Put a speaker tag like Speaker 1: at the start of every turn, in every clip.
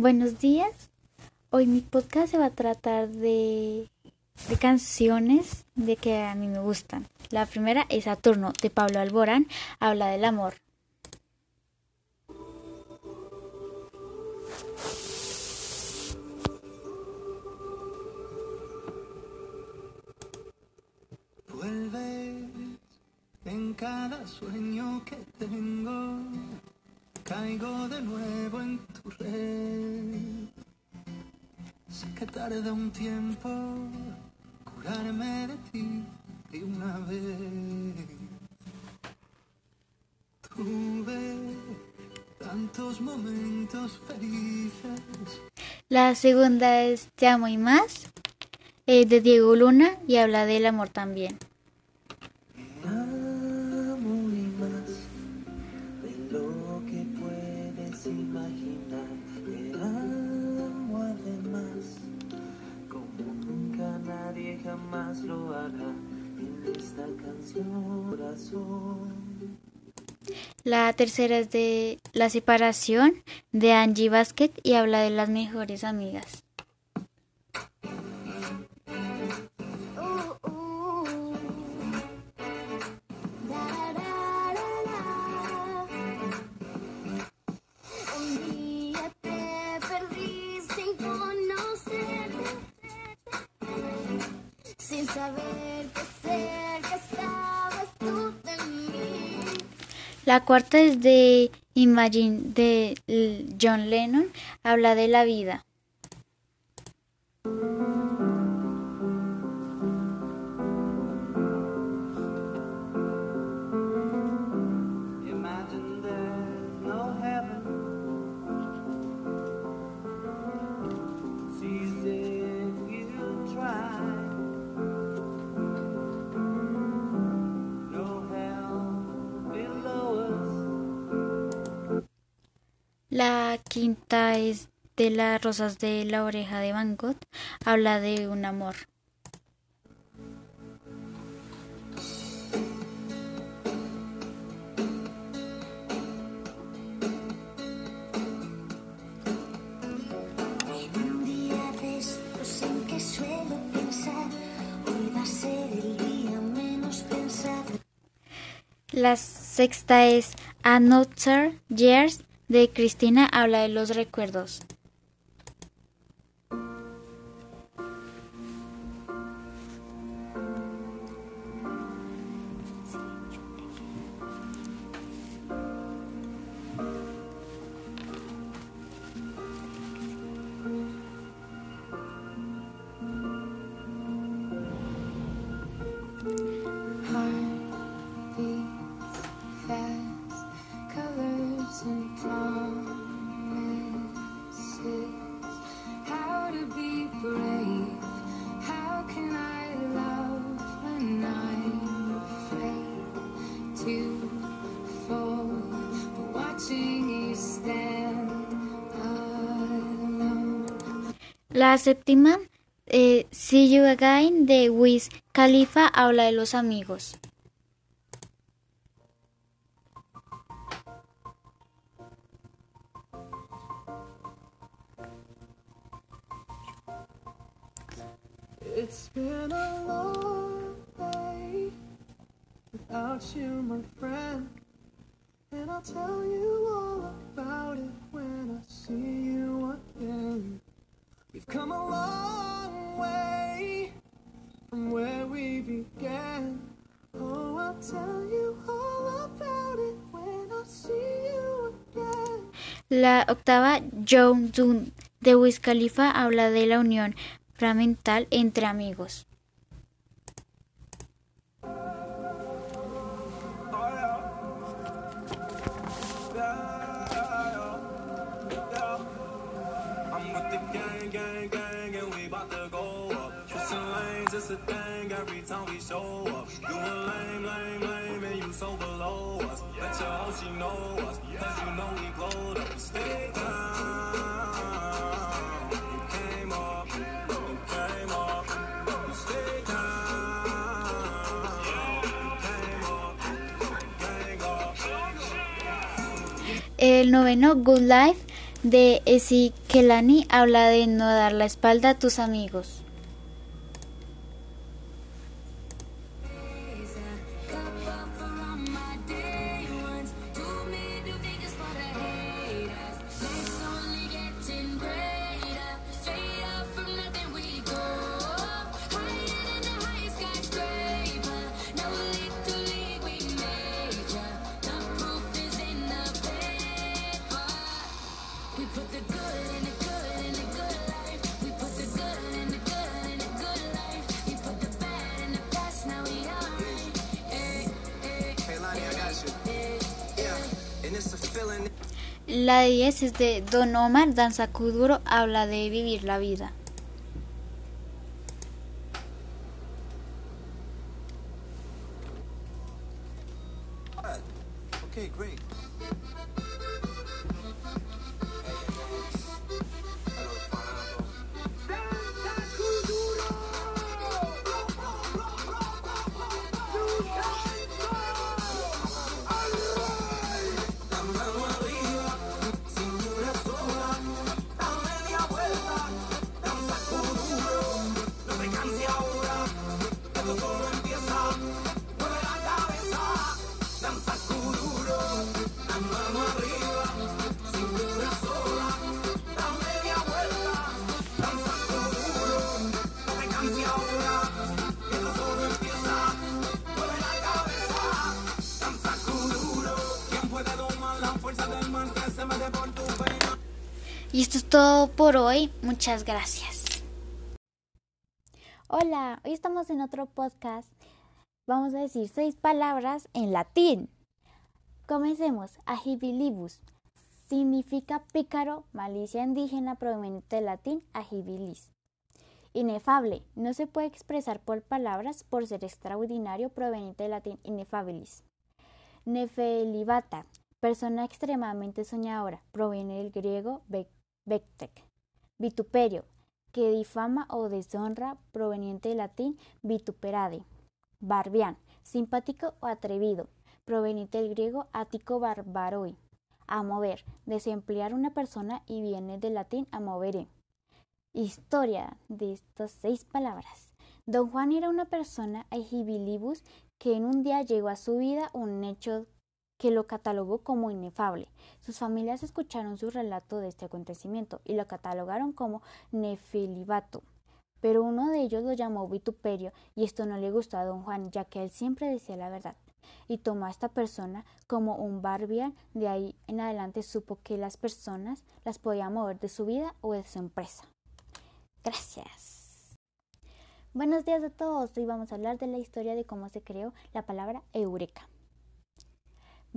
Speaker 1: Buenos días. Hoy mi podcast se va a tratar de, de canciones de que a mí me gustan. La primera es Saturno de Pablo Alborán, habla del amor.
Speaker 2: Vuelves en cada sueño que tengo, caigo de nuevo en tu red. Sé que tarda un tiempo curarme de ti de una vez. Tuve tantos momentos felices.
Speaker 1: La segunda es Te amo y más, eh, de Diego Luna y habla del amor también. La tercera es de La separación de Angie Basket y habla de las mejores amigas. La cuarta es de Imagine de John Lennon, habla de la vida. La quinta es de las rosas de la oreja de Van Gogh, habla de un amor. La sexta es Another Years de Cristina, habla de los recuerdos. La séptima, eh, See You Again de Wiz Khalifa, habla de los amigos.
Speaker 2: It's been a long day without you, my friend. And I'll tell you all about it when I see you
Speaker 1: La octava, Joe Dune de Wiz habla de la unión fragmental entre amigos. El noveno, Good Life de Kelani habla de no dar la espalda a tus amigos. La de 10 es de Don Omar Danza Kuduro, habla de vivir la vida. Y esto es todo por hoy. Muchas gracias. Hola, hoy estamos en otro podcast. Vamos a decir seis palabras en latín. Comencemos. Agibilibus significa pícaro, malicia indígena proveniente del latín agibilis. Inefable no se puede expresar por palabras por ser extraordinario proveniente del latín inefabilis. Nefelibata persona extremadamente soñadora proviene del griego Vectec. Vituperio, que difama o deshonra, proveniente del latín vituperade. Barbián, simpático o atrevido, proveniente del griego ático barbaroi. A mover, desemplear una persona y viene del latín a. Historia de estas seis palabras. Don Juan era una persona agibilibus que en un día llegó a su vida un hecho que lo catalogó como inefable. Sus familias escucharon su relato de este acontecimiento y lo catalogaron como nefilibato. Pero uno de ellos lo llamó vituperio y esto no le gustó a don Juan, ya que él siempre decía la verdad. Y tomó a esta persona como un barbian, de ahí en adelante supo que las personas las podía mover de su vida o de su empresa. Gracias. Buenos días a todos. Hoy vamos a hablar de la historia de cómo se creó la palabra eureka.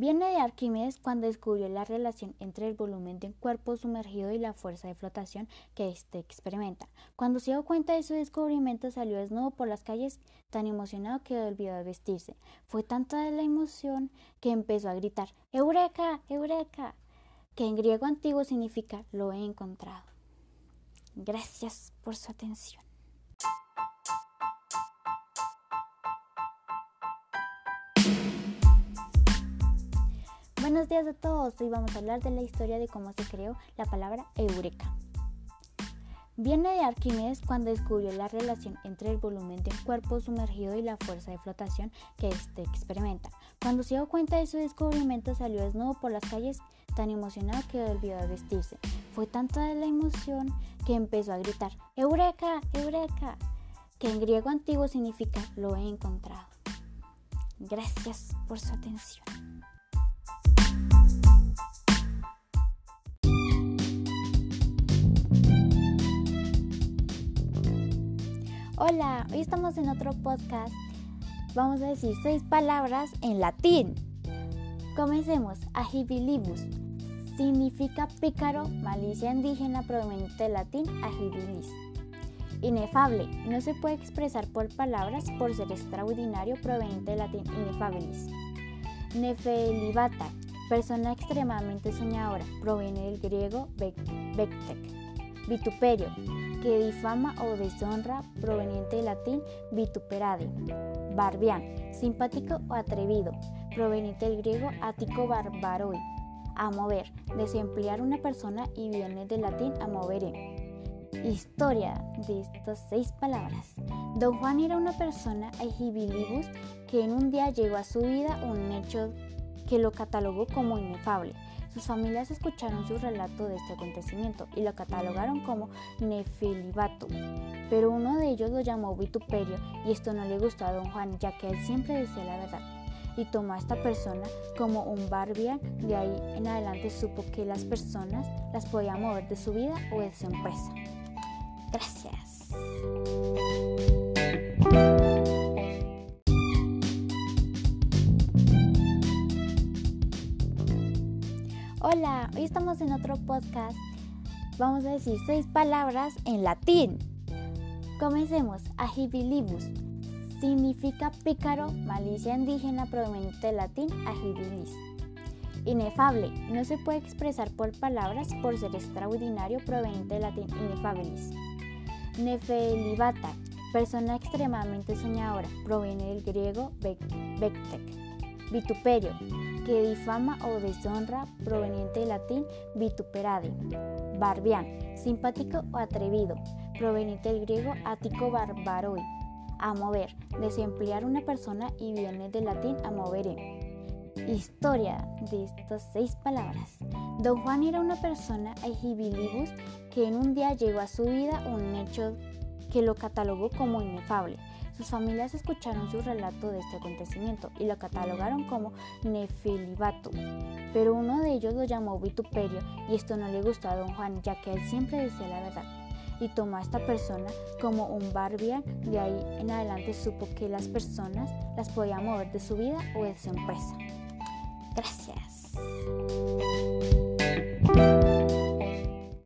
Speaker 1: Viene de Arquímedes cuando descubrió la relación entre el volumen de un cuerpo sumergido y la fuerza de flotación que éste experimenta. Cuando se dio cuenta de su descubrimiento salió desnudo por las calles tan emocionado que olvidó de vestirse. Fue tanta la emoción que empezó a gritar Eureka, Eureka, que en griego antiguo significa lo he encontrado. Gracias por su atención. Buenos días a todos. Hoy vamos a hablar de la historia de cómo se creó la palabra eureka. Viene de Arquímedes cuando descubrió la relación entre el volumen de un cuerpo sumergido y la fuerza de flotación que éste experimenta. Cuando se dio cuenta de su descubrimiento salió desnudo por las calles tan emocionado que olvidó de vestirse. Fue tanta la emoción que empezó a gritar Eureka, Eureka, que en griego antiguo significa lo he encontrado. Gracias por su atención. Hola, hoy estamos en otro podcast. Vamos a decir seis palabras en latín. Comencemos. Agibilibus significa pícaro, malicia indígena proveniente del latín agibilis. Inefable no se puede expresar por palabras por ser extraordinario proveniente del latín inefabilis. Nefelibata persona extremadamente soñadora, proviene del griego vectec. Vituperio que difama o deshonra, proveniente del latín vituperade. Barbián, simpático o atrevido, proveniente del griego ático barbaroi. a mover, desemplear una persona y viene del latín a movere. Historia de estas seis palabras. Don Juan era una persona ejibilibus que en un día llegó a su vida un hecho que lo catalogó como inefable. Sus familias escucharon su relato de este acontecimiento y lo catalogaron como nefilibato, pero uno de ellos lo llamó vituperio y esto no le gustó a don Juan ya que él siempre decía la verdad y tomó a esta persona como un barbian. De ahí en adelante supo que las personas las podía mover de su vida o de su empresa. Gracias. Hola, hoy estamos en otro podcast. Vamos a decir seis palabras en latín. Comencemos. Agibilibus significa pícaro, malicia indígena proveniente del latín agibilis. Inefable no se puede expresar por palabras por ser extraordinario proveniente del latín inefabilis. Nefelibata, persona extremadamente soñadora, proviene del griego vectec. Vituperio, que difama o deshonra, proveniente del latín vituperade. Barbián, simpático o atrevido, proveniente del griego ático barbaroi. A mover, desemplear una persona y viene del latín a movere. Historia de estas seis palabras. Don Juan era una persona ejibilibus que en un día llegó a su vida un hecho que lo catalogó como inefable. Sus familias escucharon su relato de este acontecimiento y lo catalogaron como nefilibato, pero uno de ellos lo llamó vituperio y esto no le gustó a don Juan ya que él siempre decía la verdad y tomó a esta persona como un barbian. De ahí en adelante supo que las personas las podía mover de su vida o de su empresa. Gracias.